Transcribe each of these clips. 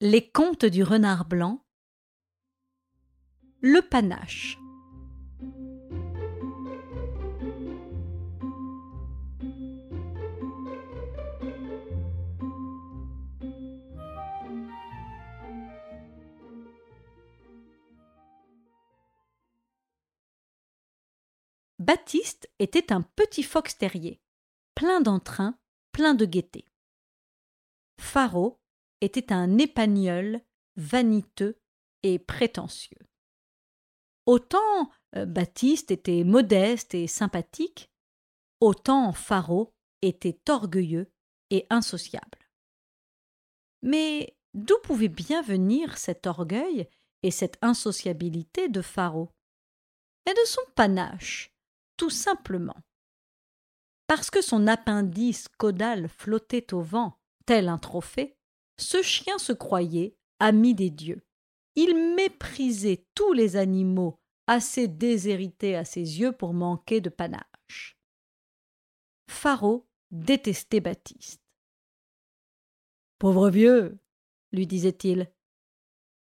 Les contes du renard blanc Le panache Baptiste était un petit fox terrier, plein d'entrain, plein de gaieté. Était un épagnol vaniteux et prétentieux. Autant euh, Baptiste était modeste et sympathique, autant Faro était orgueilleux et insociable. Mais d'où pouvait bien venir cet orgueil et cette insociabilité de Faro Et de son panache, tout simplement. Parce que son appendice caudal flottait au vent, tel un trophée, ce chien se croyait ami des dieux. Il méprisait tous les animaux assez déshérités à ses yeux pour manquer de panache. Faro détestait Baptiste. Pauvre vieux, lui disait-il,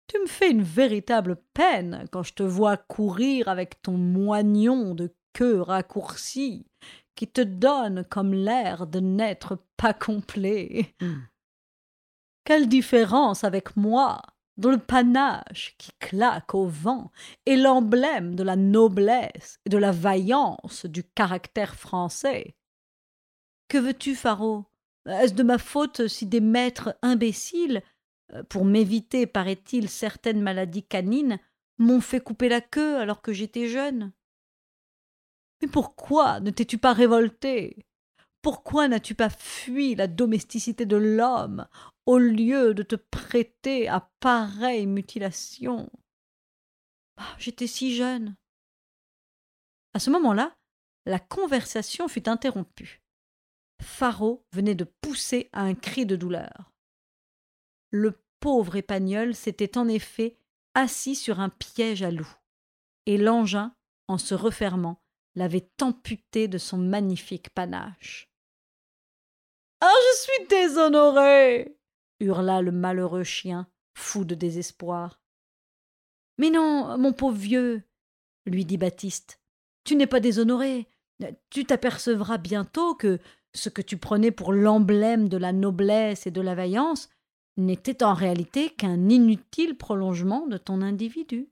tu me fais une véritable peine quand je te vois courir avec ton moignon de queue raccourcie qui te donne comme l'air de n'être pas complet. Quelle différence avec moi, dont le panache qui claque au vent est l'emblème de la noblesse et de la vaillance du caractère français? Que veux-tu, Faro? Est-ce de ma faute si des maîtres imbéciles, euh, pour m'éviter, paraît-il, certaines maladies canines, m'ont fait couper la queue alors que j'étais jeune? Mais pourquoi ne t'es-tu pas révolté? Pourquoi n'as-tu pas fui la domesticité de l'homme au lieu de te prêter à pareille mutilation? Ah, J'étais si jeune. À ce moment-là, la conversation fut interrompue. Faro venait de pousser un cri de douleur. Le pauvre épagnol s'était en effet assis sur un piège à loup, et l'engin, en se refermant, l'avait amputé de son magnifique panache. Ah, je suis déshonoré hurla le malheureux chien, fou de désespoir. Mais non, mon pauvre vieux, lui dit Baptiste, tu n'es pas déshonoré. Tu t'apercevras bientôt que ce que tu prenais pour l'emblème de la noblesse et de la vaillance n'était en réalité qu'un inutile prolongement de ton individu.